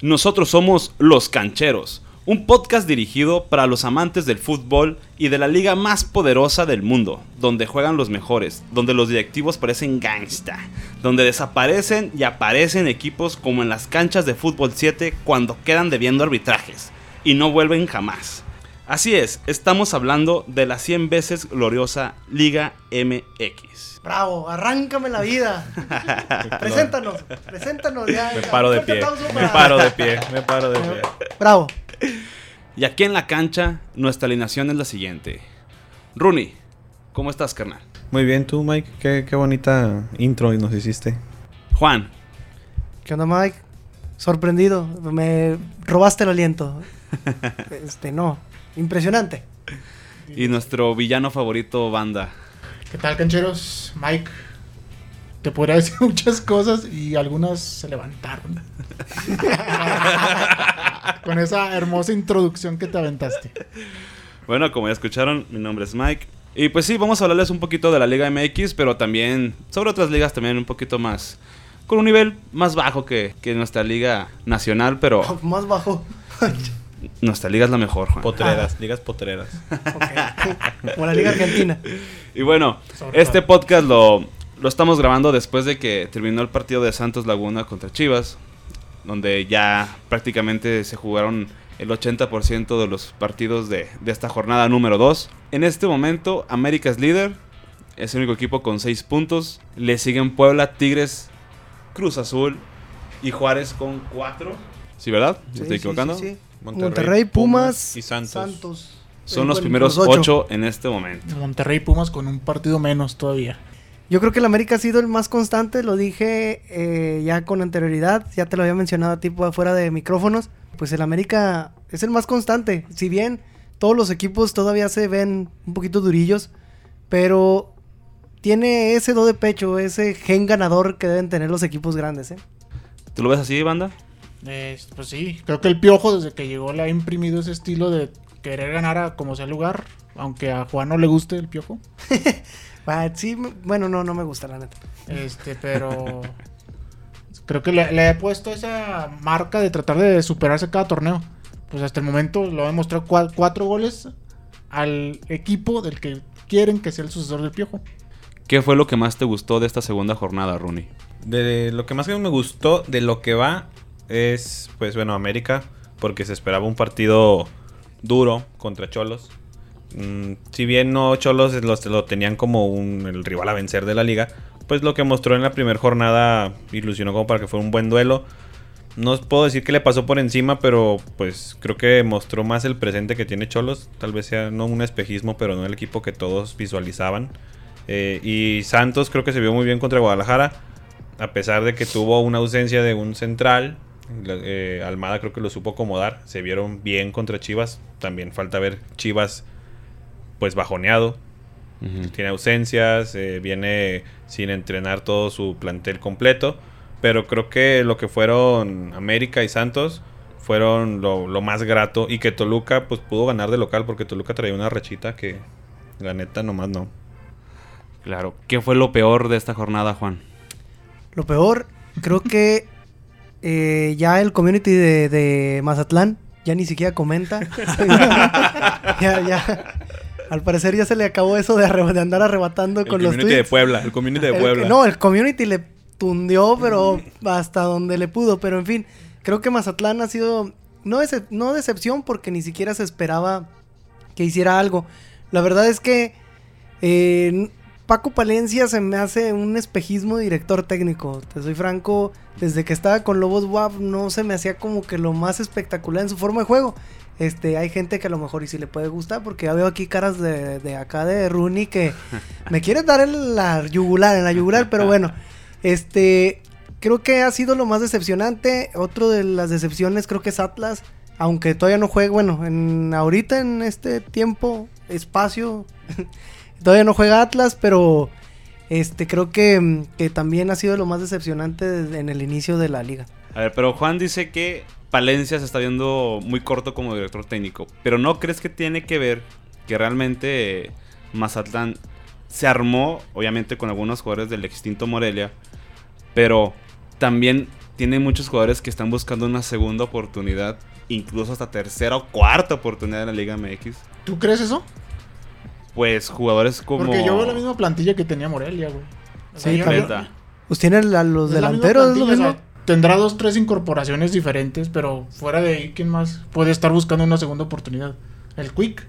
Nosotros somos Los Cancheros, un podcast dirigido para los amantes del fútbol y de la liga más poderosa del mundo, donde juegan los mejores, donde los directivos parecen gangsta, donde desaparecen y aparecen equipos como en las canchas de fútbol 7 cuando quedan debiendo arbitrajes y no vuelven jamás. Así es, estamos hablando de la 100 veces gloriosa Liga MX. Bravo, arráncame la vida. preséntanos, preséntanos ya. Me paro de pie. Me paro de pie. Me paro de pie. Bravo. Y aquí en la cancha, nuestra alineación es la siguiente. Rooney, ¿cómo estás, carnal? Muy bien, tú, Mike. Qué, qué bonita intro nos hiciste. Juan, ¿Qué onda, Mike? Sorprendido. Me robaste el aliento. Este, no. Impresionante. y nuestro villano favorito, Banda. ¿Qué tal, cancheros? Mike. Te podría decir muchas cosas y algunas se levantaron. Con esa hermosa introducción que te aventaste. Bueno, como ya escucharon, mi nombre es Mike. Y pues sí, vamos a hablarles un poquito de la Liga MX, pero también sobre otras ligas también un poquito más... Con un nivel más bajo que, que nuestra liga nacional, pero Más bajo. nuestra liga es la mejor, Juan. Potreras, ligas potreras. Ok. Como la Liga Argentina. Y bueno, Sobre este podcast lo, lo estamos grabando después de que terminó el partido de Santos Laguna contra Chivas, donde ya prácticamente se jugaron el 80% de los partidos de, de esta jornada número 2. En este momento, América es líder, es el único equipo con 6 puntos. Le siguen Puebla, Tigres, Cruz Azul y Juárez con 4. ¿Sí, verdad? ¿Me Sí, estoy equivocando? sí, sí. Monterrey, Pumas, y Santos. Santos. Son los primeros los 8 en este momento. Monterrey y Pumas con un partido menos todavía. Yo creo que el América ha sido el más constante, lo dije eh, ya con anterioridad, ya te lo había mencionado a ti por afuera de micrófonos. Pues el América es el más constante. Si bien todos los equipos todavía se ven un poquito durillos, pero tiene ese do de pecho, ese gen ganador que deben tener los equipos grandes. ¿eh? ¿Tú lo ves así, banda? Eh, pues sí, creo que el Piojo desde que llegó le ha imprimido ese estilo de querer ganar a como sea lugar. Aunque a Juan no le guste el Piojo. Ah, sí, bueno, no, no me gusta la neta. Este, pero creo que le, le he puesto esa marca de tratar de superarse cada torneo. Pues hasta el momento lo ha demostrado cua- cuatro goles al equipo del que quieren que sea el sucesor del Piojo. ¿Qué fue lo que más te gustó de esta segunda jornada, Rooney? De lo que más me gustó de lo que va es, pues bueno, América, porque se esperaba un partido duro contra Cholos. Mm, si bien no Cholos los, lo tenían como un, el rival a vencer de la liga, pues lo que mostró en la primera jornada ilusionó como para que fuera un buen duelo. No puedo decir que le pasó por encima, pero pues creo que mostró más el presente que tiene Cholos. Tal vez sea no un espejismo, pero no el equipo que todos visualizaban. Eh, y Santos creo que se vio muy bien contra Guadalajara a pesar de que tuvo una ausencia de un central, eh, Almada creo que lo supo acomodar, se vieron bien contra Chivas, también falta ver Chivas pues bajoneado, tiene ausencias, eh, viene sin entrenar todo su plantel completo, pero creo que lo que fueron América y Santos fueron lo, lo más grato y que Toluca pues pudo ganar de local porque Toluca traía una rechita que la neta nomás no. Claro. ¿Qué fue lo peor de esta jornada, Juan? Lo peor, creo que eh, ya el community de, de Mazatlán ya ni siquiera comenta. ya, ya. Al parecer ya se le acabó eso de, andar arrebatando El con los community de. Puebla, el community de El- Puebla. no, el community le tundió, pero hasta donde le pudo. Pero en fin, creo que Mazatlán ha sido, no, decep- no decepción, porque ni siquiera se esperaba que hiciera algo. La verdad es que eh, Paco Palencia se me hace un espejismo de director técnico. Te soy franco, desde que estaba con Lobos WAP no se me hacía como que lo más espectacular en su forma de juego. Este, hay gente que a lo mejor y si le puede gustar, porque ya veo aquí caras de, de acá de Rooney que me quieres dar en la yugular, en la yugular, pero bueno, este, creo que ha sido lo más decepcionante. Otro de las decepciones creo que es Atlas, aunque todavía no juega, bueno, en ahorita en este tiempo, espacio, todavía no juega Atlas, pero este creo que, que también ha sido lo más decepcionante desde- en el inicio de la liga. A ver, pero Juan dice que Palencia se está viendo muy corto como director técnico. Pero ¿no crees que tiene que ver que realmente Mazatlán se armó, obviamente con algunos jugadores del extinto Morelia, pero también tiene muchos jugadores que están buscando una segunda oportunidad, incluso hasta tercera o cuarta oportunidad en la Liga MX. ¿Tú crees eso? Pues jugadores como. Porque yo veo la misma plantilla que tenía Morelia, güey. O sea, Sí. Neta. Pues tienen a los es la misma delanteros, es lo o mismo. sea, tendrá dos, tres incorporaciones diferentes, pero fuera de ahí, ¿quién más puede estar buscando una segunda oportunidad? El Quick.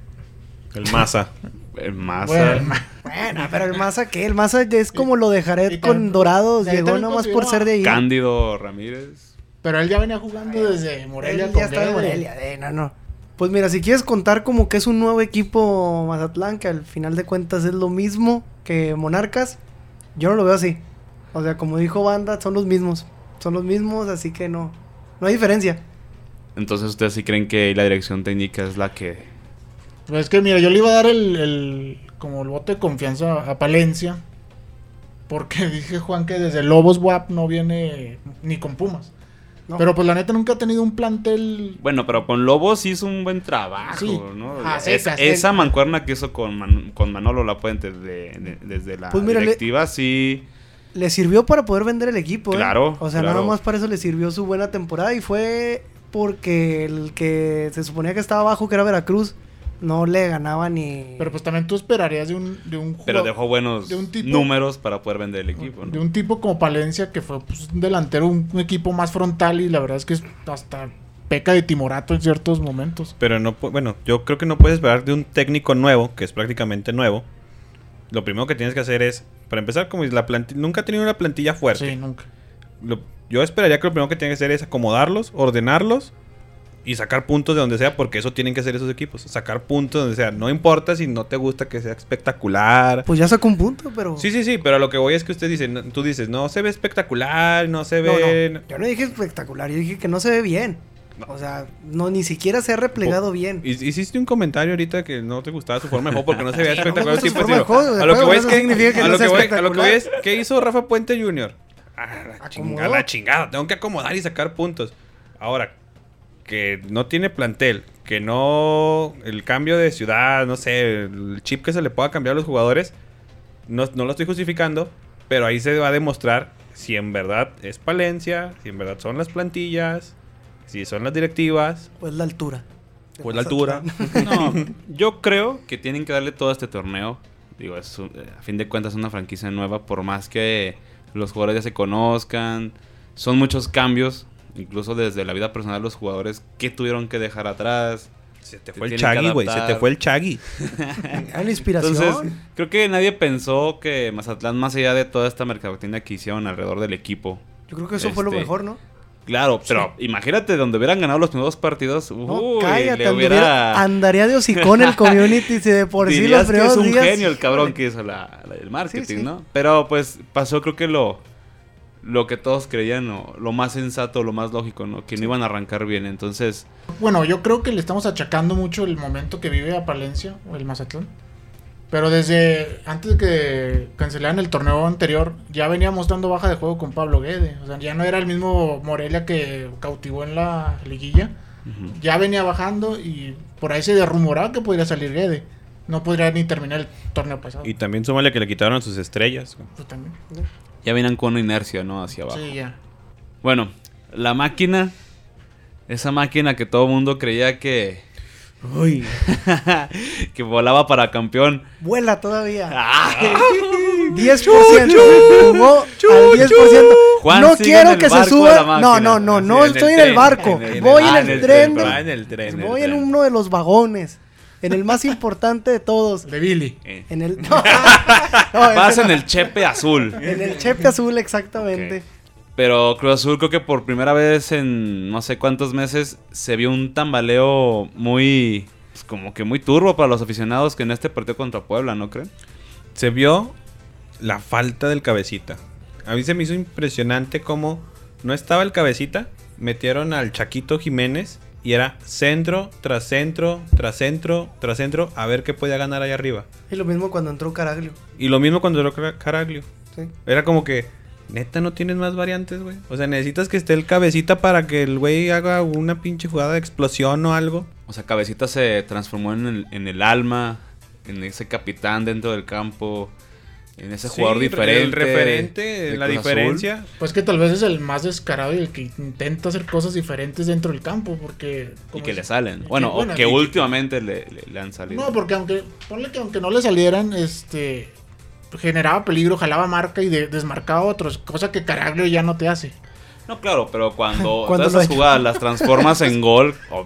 El Massa. El Maza. Bueno, el Ma- Bueno, pero el Maza, ¿qué? El Maza ya es como lo de también- con Dorados. Llegó nomás por ser de ahí. Cándido Ramírez. pero él ya venía jugando desde Morelia. Él con ya está en Guede. Morelia, eh, no, no. Pues mira, si quieres contar como que es un nuevo equipo Mazatlán, que al final de cuentas es lo mismo que Monarcas, yo no lo veo así. O sea, como dijo Banda, son los mismos. Son los mismos, así que no. No hay diferencia. Entonces, ¿ustedes sí creen que la dirección técnica es la que. Pues es que mira, yo le iba a dar el, el- como el voto de confianza a Palencia. Porque dije Juan que desde Lobos WAP no viene ni con Pumas. No. Pero pues la neta nunca ha tenido un plantel. Bueno, pero con Lobos hizo un buen trabajo, Sí. ¿no? Ah, Es- secas, esa mancuerna que hizo con, Man- con Manolo Lapuente de- de- desde la Pues mira, le- directiva, sí. Le sirvió para poder vender el equipo, ¿eh? Claro, O sea, claro. nada más para eso le sirvió su buena temporada y fue porque el que se suponía que estaba abajo, que era Veracruz, no le ganaba ni... Pero pues también tú esperarías de un, de un Pero dejó buenos de un tipo- números para poder vender el equipo, ¿no? De un tipo como Palencia que fue pues, un delantero, un, un equipo más frontal y la verdad es que es hasta peca de timorato en ciertos momentos. Pero no, bueno, yo creo que no puedes esperar de un técnico nuevo, que es prácticamente nuevo. Lo primero que tienes que hacer es, para empezar, como la plantilla, nunca ha tenido una plantilla fuerte. Sí, nunca. Lo- yo esperaría que lo primero que tiene que hacer es acomodarlos, ordenarlos y sacar puntos de donde sea, porque eso tienen que hacer esos equipos. Sacar puntos de donde sea. No importa si no te gusta que sea espectacular. Pues ya sacó un punto, pero... Sí, sí, sí, pero a lo que voy es que usted dice, no- tú dices, no se ve espectacular, no se No, ve... no, yo no dije espectacular, yo dije que no se ve bien. O sea, no ni siquiera se ha replegado bien. Hi- Hiciste un comentario ahorita que no te gustaba su forma de juego porque no se veía No espectacular. gusta Sí, pues, digo, juego, a lo que voy es que, que a no lo sea que voy, a lo que voy es, espectacular. ¿qué hizo Rafa Puente Jr.? Ah, la chingada, Acomodó. la chingada, tengo que acomodar y sacar puntos. Ahora, que no tiene plantel, que no, el cambio de ciudad, no sé, el chip que se le pueda cambiar a los jugadores, no, no lo estoy justificando, pero ahí se va a demostrar si en verdad es Palencia, si en verdad son las plantillas, si son las directivas, Pues la altura. Pues la altura. No, yo creo que tienen que darle todo este torneo. Digo, es un- eh, a fin de cuentas es una franquicia nueva, por más que los jugadores ya se conozcan. Son muchos cambios, incluso desde la vida personal de los jugadores que tuvieron que dejar atrás. se te Se fue el tienen que Chagui, güey, se te fue el Chagui. Era la inspiración. Entonces, creo que nadie pensó que Mazatlán, más allá de toda esta mercadotecnia que hicieron alrededor del equipo, yo creo que eso fue lo este, mejor, ¿no? Claro, pero imagínate donde hubieran ganado los primeros partidos. No, uy, cállate, le hubiera. andaría de hocicón el community si de por sí los que es primeros un días- genio el cabrón que hizo la, la del marketing, sí. ¿no? Pero pues pasó, creo que lo. Lo que todos creían, o lo más sensato, lo más lógico, ¿no? Que no iban a arrancar bien. Entonces, Bueno, yo creo que le estamos achacando mucho el momento que vive a Palencia o el Mazatlán. Pero desde antes de que cancelaran el torneo anterior, ya venía mostrando baja de juego con Pablo Guede. O sea, ya no era el mismo Morelia que cautivó en la liguilla. Ya venía bajando y por ahí se rumoraba que podría salir Guede. No podría ni terminar el torneo pasado. Y también súmale que le quitaron a sus estrellas. Pues también. Ya venían con una inercia, ¿no? Hacia abajo. Sí, ya. Bueno, la máquina. Esa máquina que todo el mundo creía que. Uy, que volaba para campeón. vuela todavía. ¡Ah! 10%. Jugó al 10%. Juan no quiero que se suba. No, no, no, no en el estoy en el barco. en el- Voy ah, en el tren. Voy en uno de los vagones. En el más importante de todos. De Billy. Eh, En el. No, no, Vas en no. el chepe azul. En el chepe azul, exactamente. Pero Cruz Azul creo que por primera vez en no sé cuántos meses se vio un tambaleo muy... pues, como que muy turbo para los aficionados que en este partido contra Puebla, ¿no creen? Se vio la falta del cabecita. A mí se me hizo impresionante cómo no estaba el cabecita. Metieron al Chaquito Jiménez y era centro tras centro, tras centro, tras centro, a ver qué podía ganar allá arriba. Y lo mismo cuando entró Caraglio. Y lo mismo cuando entró Cara- Caraglio. Sí. Era como que, neta, no tienes más variantes, güey. O sea, necesitas que esté el cabecita para que el güey haga una pinche jugada de explosión o algo. O sea, Cabecita se transformó en el, en el alma, en ese capitán dentro del campo. En ese Sí, jugador diferente. El referente, la Cruz Azul. diferencia. Pues que tal vez es el más descarado y el que intenta hacer cosas diferentes dentro del campo, porque... Y que es- le salen. y Bueno, bueno, o que y- últimamente le, le- le han salido. No, porque aunque, ponle que aunque no le salieran, este, generaba peligro, jalaba marca y de- desmarcaba a otros, cosa que Caraglio ya no te hace. No, claro, pero cuando, Cuando esas jugadas las transformas en gol, oh,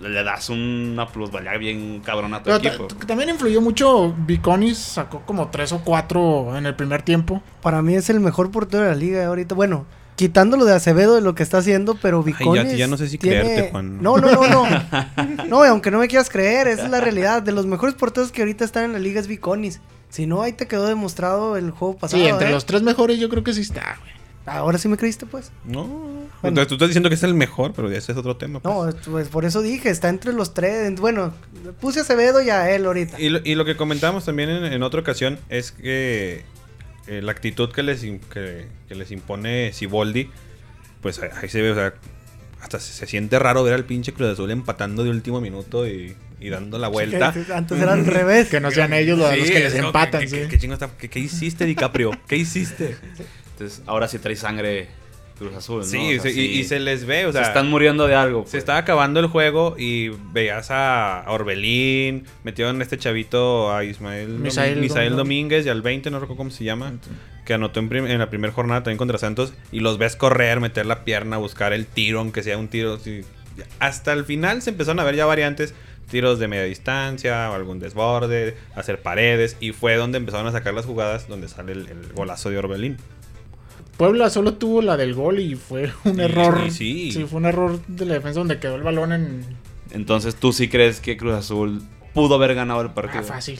le das una plusvalía bien cabrona a tu Pero equipo. también influyó mucho, Viconis sacó como tres o cuatro en el primer tiempo. Para mí es el mejor portero de la liga ahorita. Bueno, quitándolo de Acevedo de lo que está haciendo, pero ya- Viconis ya no sé si tiene- creerte, Juan. No, no, no, no. no, y aunque no me quieras creer, esa es la realidad. De los mejores porteros que ahorita están en la liga es Viconis. Si no, ahí te quedó demostrado el juego pasado. sí, entre ¿eh? los tres mejores yo creo que sí está, güey. Ahora sí me creíste, pues. No. Entonces, tú estás diciendo que es el mejor, pero ese es otro tema. pues. No, pues por eso dije, está entre los tres. Bueno, puse a Acevedo y a él ahorita. Y lo, y lo que comentamos también en, en otra ocasión es que eh, la actitud que les, que, que les impone Siboldi, pues ahí, se ve, o sea, hasta se, se siente raro ver al pinche Cruz Azul empatando de último minuto y, y dando la vuelta. Antes era al revés. Que no sean ellos los, Sí, los que les empatan, ¿qué- sí. qué- qué chingo está- qué- qué hiciste, DiCaprio? ¿Qué hiciste? Entonces, ahora sí trae sangre Cruz Azul, ¿no? Sí, O sea, se- y, sí, y se les ve, o se sea, están muriendo de algo. Se pues. estaba acabando el juego y veías a Orbelín, metieron a este chavito a Ismael Misael Domínguez y al 20, no recuerdo cómo se llama, que anotó en, prim- en la primera jornada también contra Santos y los ves correr, meter la pierna, buscar el tiro, aunque sea un tiro. sí. Hasta el final se empezaron a ver ya variantes, tiros de media distancia, o algún desborde, hacer paredes y fue donde empezaron a sacar las jugadas donde sale el, el golazo de Orbelín. Puebla solo tuvo la del gol y fue un error. y sí. fue un error de la defensa donde quedó el balón en. Entonces, ¿tú sí crees que Cruz Azul pudo haber ganado el partido? Ah, fácil.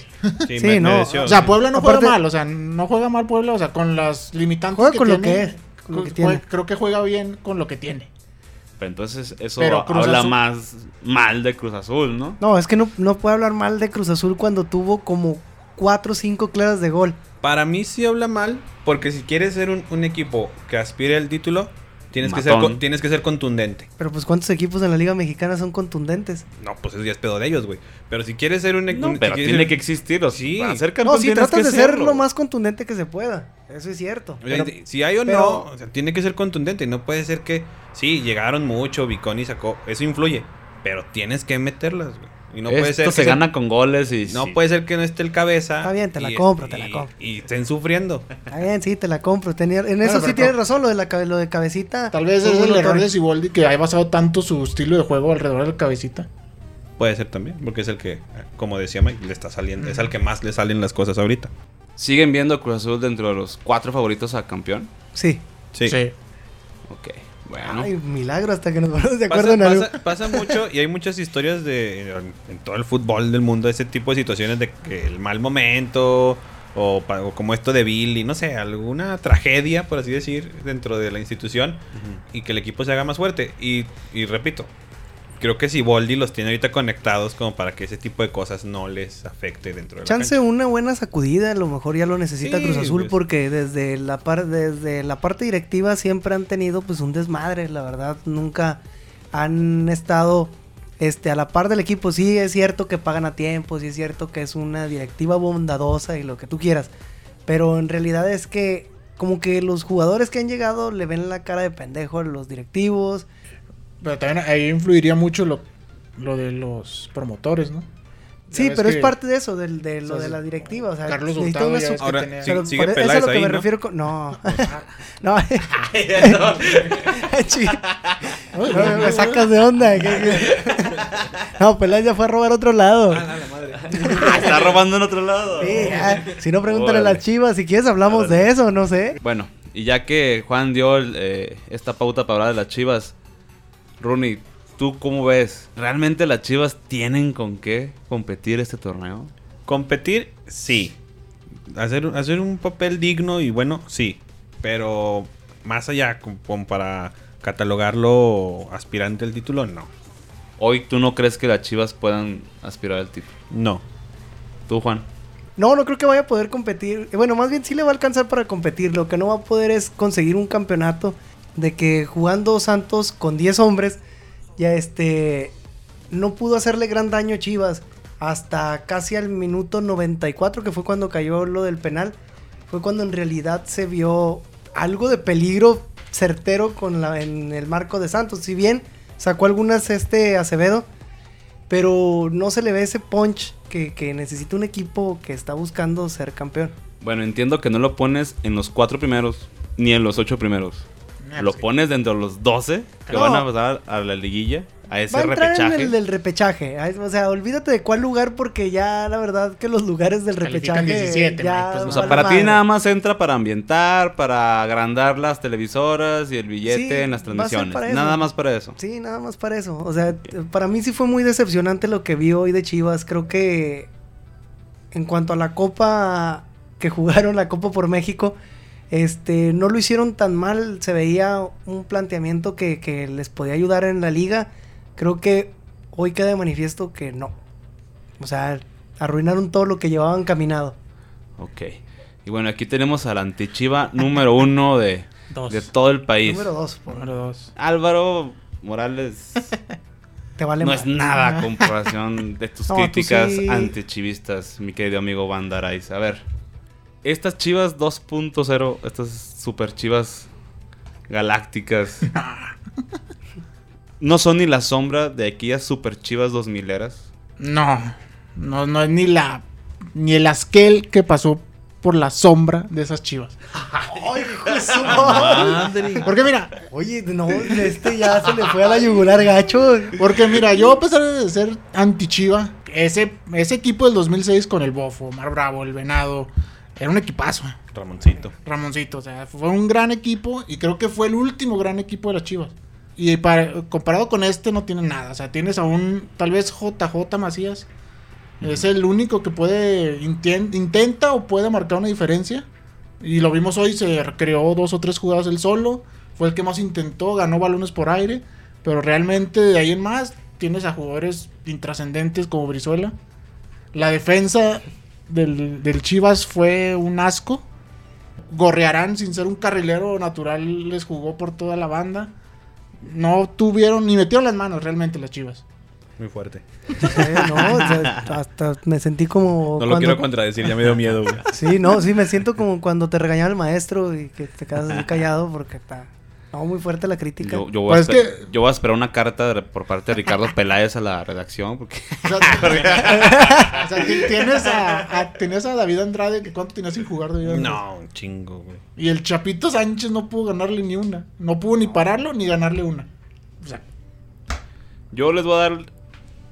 Sí, Sí, me- no, mereció, O sea, sí. Puebla no Aparte- juega mal, o sea, no juega mal Puebla, o sea, con las limitantes Juega que con lo tiene, que es, con lo que tiene. Creo que juega bien con lo que tiene. Pero entonces eso habla Azul- más mal de Cruz Azul, ¿no? No, es que no, no puede hablar mal de Cruz Azul cuando tuvo como cuatro o cinco claras de gol. Para mí sí habla mal, porque si quieres ser un, un equipo que aspire al título, tienes que, ser, tienes que ser contundente. Pero pues ¿cuántos equipos en la Liga Mexicana son contundentes? No, pues eso ya es pedo de ellos, güey. Pero si quieres ser un No, un- pero si tiene ser- que existir. O Sí. Para ser campeón No, si tratas que de ser lo más contundente que se pueda. Eso es cierto. O sea, Pero- si hay o pero- no, o sea, tiene que ser contundente. No puede ser que, sí, llegaron mucho, Viconi sacó, eso influye. Pero tienes que meterlas, güey. Y no puede Esto ser se que gana con goles y No sí. puede ser que no esté el cabeza. Está bien, te la y- compro, te y- la compro. Y estén sufriendo. Está bien, sí, te la compro. Tenía, en eso sí tienes razón, lo de, la, lo de cabecita. Tal vez es el error de Siboldi que ha basado tanto su estilo de juego alrededor del cabecita. Puede ser también, porque es el que, como decía Mike, le está saliendo, es al que más le salen las cosas ahorita. ¿Siguen viendo Cruz Azul dentro de los cuatro favoritos a campeón? Sí. Sí. Ok, bueno. Ay, milagro hasta que nos ponemos de Pasa, acuerdo en algo. pasa- pasa mucho y hay muchas historias de en, en todo el fútbol del mundo, ese tipo de situaciones de que el mal momento o, o como esto de Billy, no sé, alguna tragedia, por así decir, dentro de la institución y que el equipo se haga más fuerte. Y, y repito, creo que si Boldi los tiene ahorita conectados como para que ese tipo de cosas no les afecte dentro de la Chance una buena sacudida, a lo mejor ya lo necesita Sí, Cruz Azul pues. porque desde la par desde la parte directiva siempre han tenido pues un desmadre, la verdad, nunca han estado este a la par del equipo. Sí, es cierto que pagan a tiempo, sí es cierto que es una directiva bondadosa y lo que tú quieras, pero en realidad es que como que los jugadores que han llegado le ven la cara de pendejo a los directivos. Pero también ahí influiría mucho lo, lo de los promotores, ¿no? Sí, pero es parte de eso, del- de, lo o sea, de la directiva. O sea, Carlos Hurtado ya ves que Ahora, tenía- sí, Pero sigue por- eso es Peláez lo que ahí, me ¿no? refiero con... No. no. No, me sacas de onda. No, Peláez ya fue a robar a otro lado. Está robando en otro lado. Sí. Si no, pregúntale a las chivas. Si quieres, hablamos de eso, no sé. Bueno, y ya que Juan dio eh, esta pauta para hablar de las chivas, Rooney, ¿tú cómo ves? ¿Realmente las chivas tienen con qué competir este torneo? Competir, sí. Hacer, hacer un papel digno y bueno, sí. Pero más allá, como, para catalogarlo aspirante al título, no. Hoy tú no crees que las chivas puedan aspirar al título. No. ¿Tú, Juan? No, no creo que vaya a poder competir. Bueno, más bien sí le va a alcanzar para competir. Lo que no va a poder es conseguir un campeonato de que jugando Santos con 10 hombres, ya este, no pudo hacerle gran daño a Chivas hasta casi al minuto 94, que fue cuando cayó lo del penal. fue cuando en realidad se vio algo de peligro certero con la, en el marco de Santos. Si bien sacó algunas este Acevedo, pero no se le ve ese punch que, que necesita un equipo que está buscando ser campeón. Bueno, entiendo que no lo pones en los cuatro primeros ni en los ocho primeros. Ah, Lo sí. pones dentro de los 12 que No. van a pasar a la liguilla, a ese Va a entrar repechaje. en el del repechaje. O sea, olvídate de cuál lugar porque ya la verdad que los lugares del Califican repechaje 17, ya pues, O sea, para ti nada más entra para ambientar, para agrandar las televisoras y el billete Sí, en las transmisiones. Nada más para eso. Sí, nada más para eso. O sea, para mí sí fue muy decepcionante lo que vi hoy de Chivas. Creo que en cuanto a la Copa que jugaron, la Copa por México, este, no lo hicieron tan mal. Se veía un planteamiento que, que les podía ayudar en la liga. Creo que hoy queda de manifiesto que no. O sea, arruinaron todo lo que llevaban caminado. Ok. Y bueno, aquí tenemos al antichiva número uno de, Dos. de todo el país. Número dos, por- Número dos. Álvaro Morales te vale no más. es nada comparación de tus No, críticas sí. antichivistas, mi querido amigo Van Araiz. A ver, estas chivas 2.0, estas super chivas galácticas, no son ni la sombra de aquellas super chivas 2000 eras. No, no, no es ni la ni el asquel que pasó por la sombra de esas chivas. ¡Ay, hijo de su madre! Porque mira, Oye, no, este ya se le fue a la yugular gacho. porque mira, yo a pesar de ser anti-chiva, ese, ese equipo del 2006 con el Bofo, Omar Bravo, el Venado, era un equipazo. Ramoncito. Ramoncito, o sea, fue un gran equipo y creo que fue el último gran equipo de las Chivas. Y para- comparado con este no tiene nada, o sea, tienes a un tal vez JJ Macías. Es el único que puede intenta o puede marcar una diferencia. Y lo vimos hoy, se creó dos o tres jugadas él solo, fue el que más intentó, ganó balones por aire, pero realmente de ahí en más tienes a jugadores intrascendentes como Brizuela. La defensa del, del Chivas fue un asco. Gorrearán sin ser un carrilero natural les jugó por toda la banda. No tuvieron ni metieron las manos realmente las Chivas. Muy fuerte. No, o sea, hasta me sentí como. No lo quiero contradecir, ya me dio miedo, güey. Sí, no, sí, me siento como cuando te regañaba el maestro y que te quedas así callado porque está. No, muy fuerte la crítica. Yo, yo voy a Pues es esper- yo voy a esperar una carta de- por parte de Ricardo Peláez a la redacción. Porque O sea, o sea, tienes, a, a- tienes a David Andrade que cuánto tenías sin jugar David Andrade. No, un chingo, güey. Y el Chapito Sánchez no pudo ganarle ni una. No pudo ni pararlo ni ganarle una. O sea, yo les voy a dar.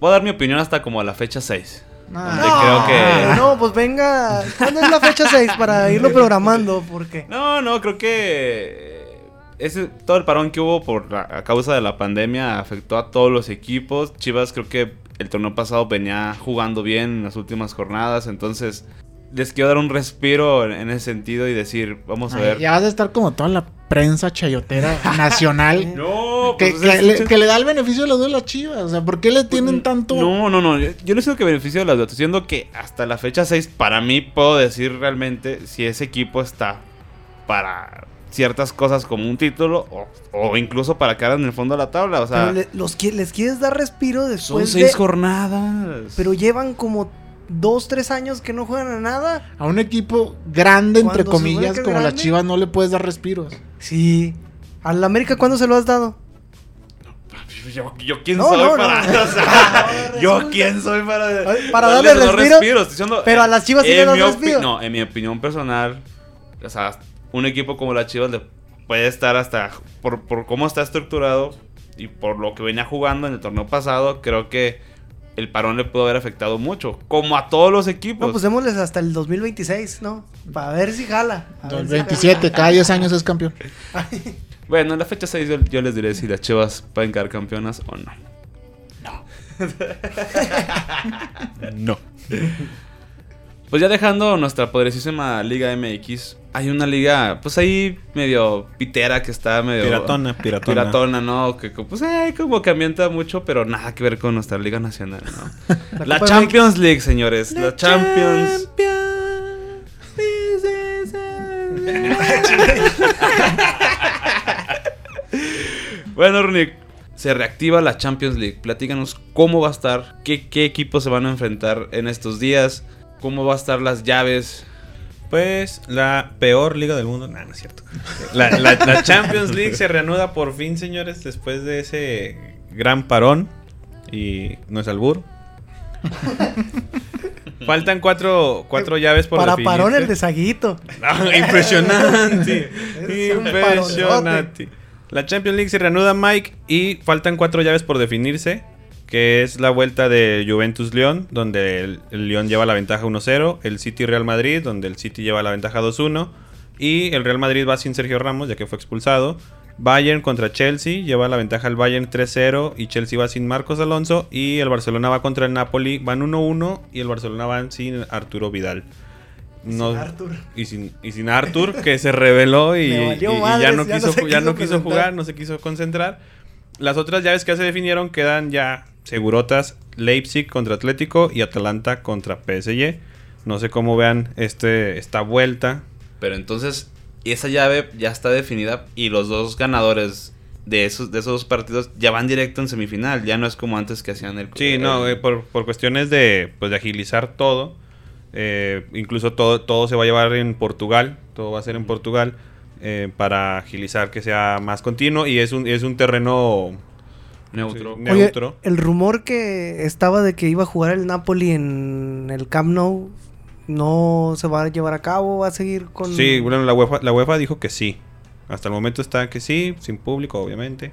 Voy a dar mi opinión hasta como a la fecha 6. Ah. Creo que. No, pues venga. ¿Cuándo es la fecha 6 para irlo programando? Porque. No, no, creo que ese, todo el parón que hubo por la- a causa de la pandemia afectó a todos los equipos. Chivas creo que el torneo pasado venía jugando bien en las últimas jornadas, entonces les quiero dar un respiro en, en ese sentido y decir, vamos a ay, ver. ya vas a estar como toda la prensa chayotera nacional. No, que, pues, que es- le, que le da el beneficio de la duda a las chivas. O sea, ¿por qué le tienen tanto? No, no, no. Yo, yo no siento que beneficio de las dos. Diciendo que hasta la fecha 6, para mí, puedo decir realmente si ese equipo está para ciertas cosas como un título o, o incluso para quedar en el fondo de la tabla. O sea, pero le- los, les quieres dar respiro son después seis de. jornadas. Pero llevan como dos, tres años que no juegan a nada. A un equipo grande, entre comillas, como grande. chivas, no le puedes dar respiros. Sí. ¿Al América cuándo se lo has dado? Yo, yo quién No, soy no, para. no. o sea, yo quién soy para. Para darle respiro, respiros, estoy diciendo, pero a las Chivas sí le das respiro. No, en mi opinión personal, o sea, un equipo como las Chivas le puede estar hasta. Por, por cómo está estructurado y por lo que venía jugando en el torneo pasado, creo que el parón le pudo haber afectado mucho. Como a todos los equipos. No, pues démosles hasta el 2026, ¿no? Para ver si jala. A ver El si 27, cada 10 años es campeón. Bueno, en la fecha 6 yo, yo les diré si las Chivas pueden quedar campeonas o no. No. Pues ya dejando nuestra poderosísima Liga MX, hay una liga, pues ahí medio pitera que está medio. Piratona, piratona. Piratona, ¿no? Que pues eh, como que ambienta mucho, pero nada que ver con nuestra Liga Nacional, ¿no? La La, Champions League, señores. La, Champions. bueno, Runic, se reactiva la Champions League. Platícanos cómo va a estar, qué, qué equipos se van a enfrentar en estos días, cómo va a estar las llaves. Pues la peor liga del mundo. No, no es cierto. La, la- la Champions League se reanuda por fin, señores, después de ese gran parón. Y no es albur. Faltan cuatro, cuatro llaves por Para definirse. parón el de Saguito. Ah, impresionante. Impresionante. La Champions League se reanuda, Mike, y faltan cuatro llaves por definirse. Que es la vuelta de Juventus-León, donde el, el León lleva la ventaja 1-0. El City-Real Madrid, donde el City lleva la ventaja 2-1. Y el Real Madrid va sin Sergio Ramos, ya que fue expulsado. Bayern contra Chelsea, lleva la ventaja el Bayern 3-0 y Chelsea va sin Marcos Alonso. Y el Barcelona va contra el Napoli, van 1-1 y el Barcelona va sin Arturo Vidal. No- Sin Arthur. Y sin, y sin Arthur, que se reveló y, Me valió y- y madres, ya no ya no quiso, ya quiso no quiso jugar, no se quiso concentrar. Las otras llaves que ya se definieron quedan ya segurotas. Leipzig contra Atlético y Atalanta contra PSG. No sé cómo vean este, esta vuelta. Pero entonces, esa llave ya está definida y los dos ganadores de esos, de esos dos partidos ya van directo en semifinal. Ya no es como antes que hacían el. Sí, no, eh, por, por cuestiones de, pues, de agilizar todo. eh, incluso todo, todo se va a llevar en Portugal. Todo va a ser en Portugal. eh, para agilizar que sea más continuo. Y es un, es un terreno neutro. Sí, neutro. Oye, el rumor que estaba de que iba a jugar el Napoli en el Camp Nou no se va a llevar a cabo, va a seguir con... Sí, bueno, la UEFA, la UEFA dijo que sí. Hasta el momento está que sí, sin público, obviamente.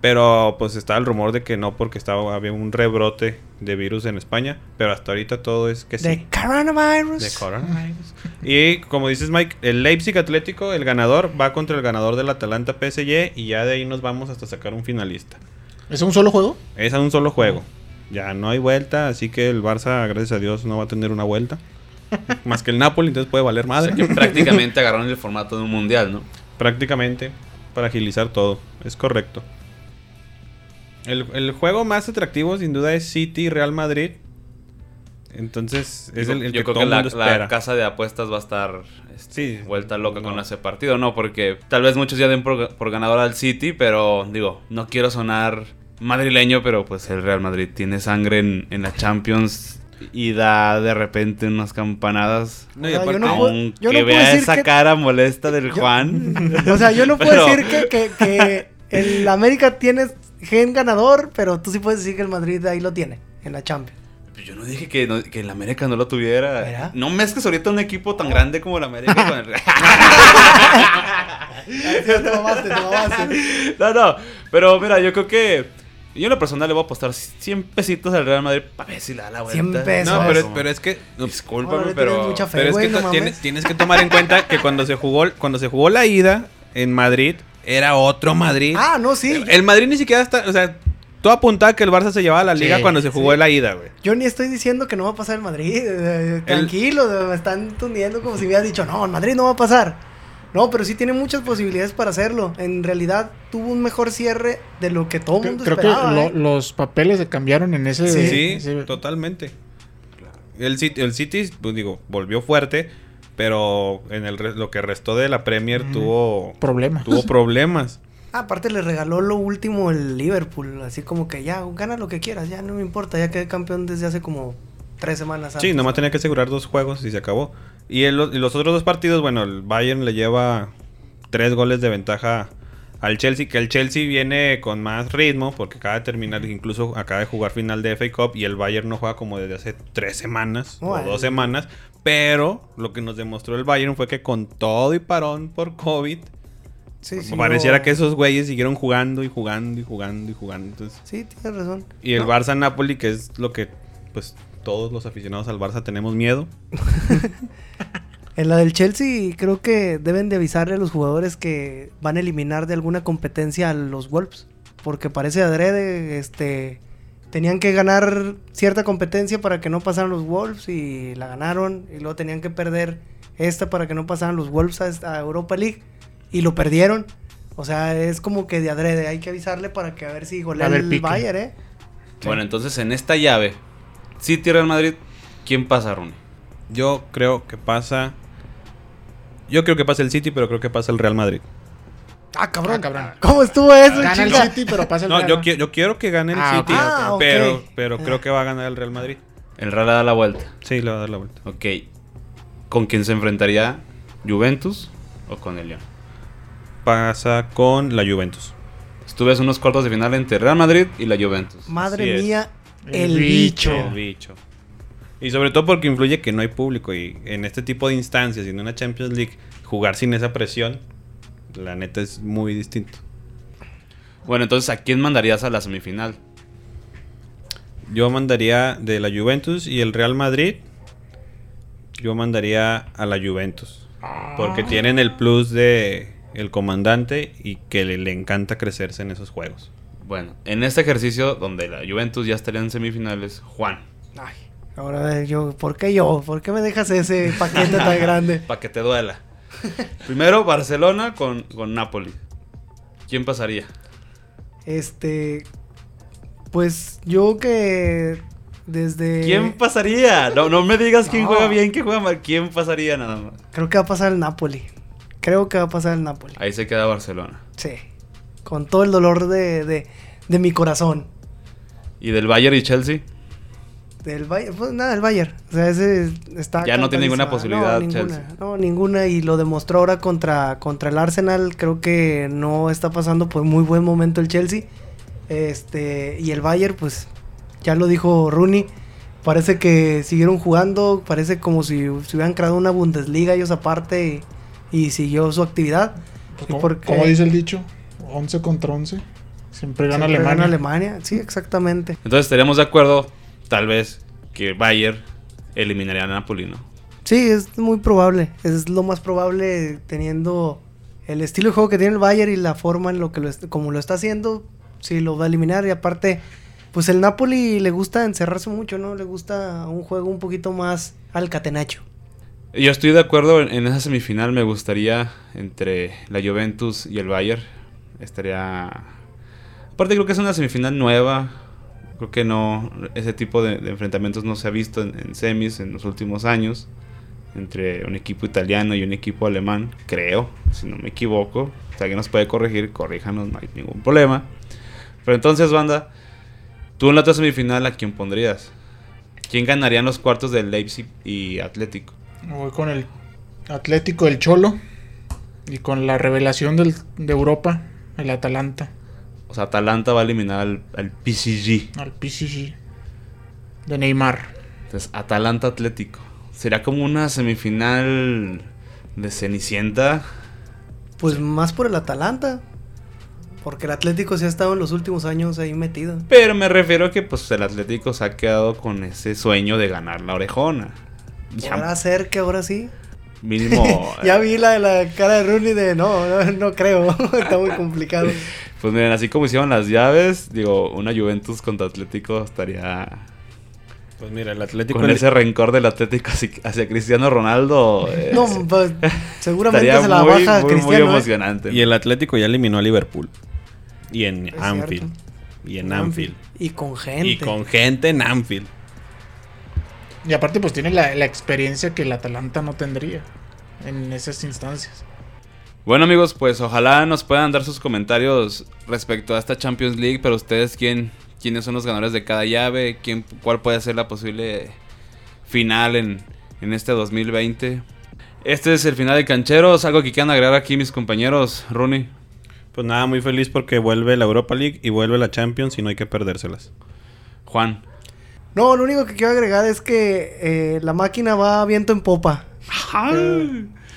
Pero pues está el rumor de que no, porque estaba, había un rebrote de virus en España. Pero hasta ahorita todo es que De sí. coronavirus. De coronavirus. Y como dices, Mike, el Leipzig Atlético, el ganador, va contra el ganador del Atalanta PSG. Y ya de ahí nos vamos hasta sacar un finalista. ¿Es un solo juego? Es a un solo juego. Ya no hay vuelta, así que el Barça, gracias a Dios, no va a tener una vuelta. Más que el Napoli, entonces puede valer O madre. sea, que prácticamente agarraron el formato de un mundial, ¿no? Prácticamente, para agilizar todo. Es correcto. El, el juego más atractivo, sin duda, es City y Real Madrid. Entonces, es yo el, el yo que creo todo que la, mundo la espera. casa de apuestas va a estar este, Sí. vuelta loca con ese partido, ¿no? Porque tal vez muchos ya den por, por ganador al City, pero digo, no quiero sonar madrileño, pero pues el Real Madrid tiene sangre en, en la Champions y da de repente unas campanadas. No, y yo aparte- no puedo- Aunque yo no puedo vea decir esa que- cara molesta del Yo- Juan. O sea, yo no puedo Pero- decir que, que, que el América tiene gen ganador, pero tú sí puedes decir que el Madrid ahí lo tiene, en la Champions. Pues Yo no dije que, no- que el América no lo tuviera. ¿Verdad? No mezcles ahorita un equipo tan grande como el América con el Real. te mamaste, te mamaste. No, no. Pero mira, yo creo que. Yo en lo personal le voy a apostar 100 pesitos al Real Madrid para ver si le da la vuelta. 100 pesos. No, pero, pero es que... Discúlpame, pero. fe. Pero es que no tienes, tienes que tomar en cuenta que cuando se jugó cuando se jugó la ida en Madrid era otro Madrid. Ah, no, sí. El Madrid ni siquiera está, o sea, todo apuntaba que el Barça se llevaba la liga Sí, cuando se jugó sí. la ida, güey. Yo ni estoy diciendo que no va a pasar el Madrid. eh, Tranquilo, me están tundiendo como si hubiera dicho, no, el Madrid no va a pasar. No, pero sí tiene muchas posibilidades para hacerlo. En realidad tuvo un mejor cierre de lo que todo el Creo, mundo creo que esperaba. lo- ¿eh? los papeles se cambiaron en ese... Sí. Sí, ese- totalmente. El City, el City, pues digo, volvió fuerte, pero en el lo que restó de la Premier Mm. tuvo Problemas. tuvo problemas. Ah, aparte le regaló lo último el Liverpool. Así como que ya, gana lo que quieras, ya no me importa. Ya quedé campeón desde hace como tres semanas. Sí, antes. nomás tenía que asegurar dos juegos y se acabó. Y, el- y los otros dos partidos, bueno, el Bayern le lleva tres goles de ventaja al Chelsea, que el Chelsea viene con más ritmo porque acaba de terminar, incluso acaba de jugar final de FA Cup y el Bayern no juega como desde hace tres semanas Bueno. o dos semanas. Pero lo que nos demostró el Bayern fue que con todo y parón por COVID, Sí, sí, pareciera no- que esos güeyes siguieron jugando y jugando y jugando y jugando. Entonces, Sí, tienes razón. y el No, Barça Napoli, que es lo que pues todos los aficionados al Barça tenemos miedo. En la del Chelsea creo que deben de avisarle a los jugadores que van a eliminar de alguna competencia a los Wolves. Porque parece adrede, este... Tenían que ganar cierta competencia para que no pasaran los Wolves y la ganaron. Y luego tenían que perder esta para que no pasaran los Wolves a, esta- a Europa League. Y lo perdieron. O sea, es como que de adrede. Hay que avisarle para que a ver si golea el pique. Bayern, ¿eh? Bueno, entonces en esta llave, City Real Madrid, ¿quién pasa, Ronnie? Yo creo que pasa. Yo creo que pasa el City, pero creo que pasa el Real Madrid. Ah, cabrón. Ah, cabrón. ¿Cómo estuvo eso, Gana el? City, pero pasa el No, Real, yo, qui- yo quiero que gane el Ah, City, Ah, pero, pero creo que va a ganar el Real Madrid. El Real le da la vuelta. Sí, le va a dar la vuelta. Ok. ¿con quién se enfrentaría? ¿Juventus o con el León? Pasa con la Juventus. Tú ves unos cuartos de final entre Real Madrid y la Juventus. Madre Así es. mía, El el, bicho. bicho. El bicho. Y sobre todo porque influye que no hay público y en este tipo de instancias y en una Champions League jugar sin esa presión, la neta es muy distinto. Bueno, entonces, ¿a quién mandarías a la semifinal? Yo mandaría de la Juventus y el Real Madrid. Yo mandaría a la Juventus. Porque tienen el plus de el comandante y que le, le encanta crecerse en esos juegos. Bueno, en este ejercicio donde la Juventus ya estaría en semifinales, Juan, Ay, ahora yo, ¿por qué yo? ¿Por qué me dejas ese paquete tan grande? para que te duela. Primero, Barcelona con, con Napoli. ¿Quién pasaría? Este, pues yo que desde... ¿Quién pasaría? No, no me digas quién No. juega bien, quién juega mal. ¿Quién pasaría nada más? Creo que va a pasar el Napoli. Creo que va a pasar el Napoli. Ahí se queda Barcelona. Sí. Con todo el dolor de, de, de mi corazón. ¿Y del Bayern y Chelsea? Del Bayern, pues nada, el Bayern. O sea, ese está. Ya no tiene ninguna posibilidad No, ninguna. Chelsea. No, ninguna. Y lo demostró ahora contra, contra el Arsenal. Creo que no está pasando por muy buen momento el Chelsea. Este. Y el Bayern, pues. Ya lo dijo Rooney. Parece que siguieron jugando. Parece como si, si hubieran creado una Bundesliga ellos aparte. Y, y siguió su actividad. Pues, Y ¿Cómo, porque- cómo dice el dicho? 11 contra 11. Siempre gana Siempre Alemania. gana Alemania. Sí, exactamente. Entonces estaríamos de acuerdo, tal vez, que Bayern eliminaría a Napoli, ¿no? Sí, es muy probable. Es lo más probable teniendo el estilo de juego que tiene el Bayern y la forma en lo que lo como lo está haciendo, sí lo va a eliminar y aparte pues el Napoli le gusta encerrarse mucho, ¿no? Le gusta un juego un poquito más al catenacho. Yo estoy de acuerdo en, esa semifinal. Me gustaría entre la Juventus y el Bayern. Estaría. Aparte, creo que es una semifinal nueva. Creo que no. Ese tipo de, de enfrentamientos no se ha visto en, en semis en los últimos años. Entre un equipo italiano y un equipo alemán. Creo, si no me equivoco. Si alguien nos puede corregir, corríjanos, no hay ningún problema. Pero entonces, banda, tú en la otra semifinal, ¿a quién pondrías? ¿Quién ganaría en los cuartos del Leipzig y Atlético? Me Voy con el Atlético del Cholo. Y con la revelación del, de Europa, el Atalanta. O sea, Atalanta va a eliminar al, al PSG. Al PSG. De Neymar. Entonces, Atalanta Atlético. Será como una semifinal de Cenicienta. Pues más por el Atalanta. Porque el Atlético sí ha estado en los últimos años ahí metido. Pero me refiero a que pues el Atlético se ha quedado con ese sueño de ganar la orejona. ¿Podrá Ya ser que ahora sí? mínimo. ya vi la, la cara de Rooney de no, no, no creo. Está muy complicado. Pues miren, así como hicieron las llaves, digo, una Juventus contra Atlético estaría Pues mira, el Atlético con el- ese rencor del Atlético hacia, hacia Cristiano Ronaldo. eh, No, pues, seguramente se la muy, baja muy, muy Cristiano. ¿eh? emocionante. y el Atlético ya eliminó a Liverpool. Y en Es Anfield. cierto. Y en Anfield. Y con gente. Y con gente en Anfield. Y aparte, pues tiene la, la experiencia que el Atalanta no tendría en esas instancias. Bueno amigos, pues ojalá nos puedan dar sus comentarios respecto a esta Champions League, pero ustedes quién, quiénes son los ganadores de cada llave, quién, cuál puede ser la posible final en, en este 2020. Este es el final de Cancheros, algo que quieran agregar aquí mis compañeros, Rooney. Pues nada, muy feliz porque vuelve la Europa League y vuelve la Champions y no hay que perdérselas. Juan. No, lo único que quiero agregar es que eh, la máquina va viento en popa.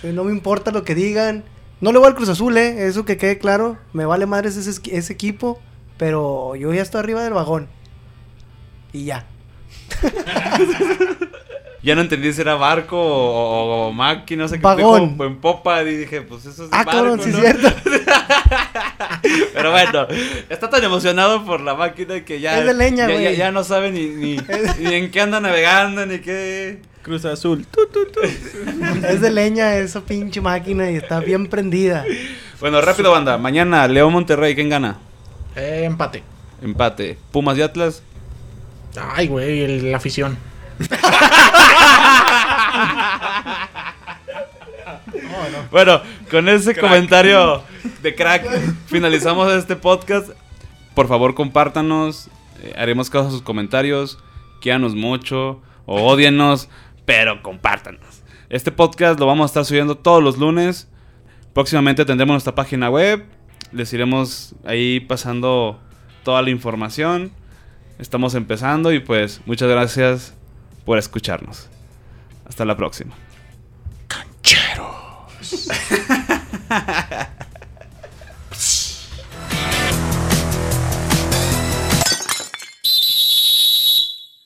Eh, no me importa lo que digan. No le voy al Cruz Azul, eh. Eso que quede claro. Me vale madres ese, ese equipo. Pero yo ya estoy arriba del vagón. Y ya. Ya no entendí si era barco o, o máquina, no sé qué. Vagón. dijo, en popa y dije, pues eso es Ah, barco, cabrón, sí es ¿no? cierto. Pero bueno, está tan emocionado por la máquina que ya, Es de leña, ya, ya- güey. ya no sabe ni, ni, ni en qué anda navegando, ni qué... Cruz Azul. tu, tu, tu. es de leña esa pinche máquina y está bien prendida. Bueno, rápido, banda. Mañana, León Monterrey, ¿quién gana? Eh, empate. Empate. Pumas y Atlas. Ay, güey, el- la afición. Bueno, con ese comentario de crack finalizamos este podcast. Por favor, compártanos. eh, haremos caso a sus comentarios. Quíanos mucho o odiennos, pero compártanos. Este podcast lo vamos a estar subiendo todos los lunes. Próximamente tendremos nuestra página web. Les iremos ahí pasando toda la información. Estamos empezando y pues muchas gracias por escucharnos. Hasta la próxima. Cancheros.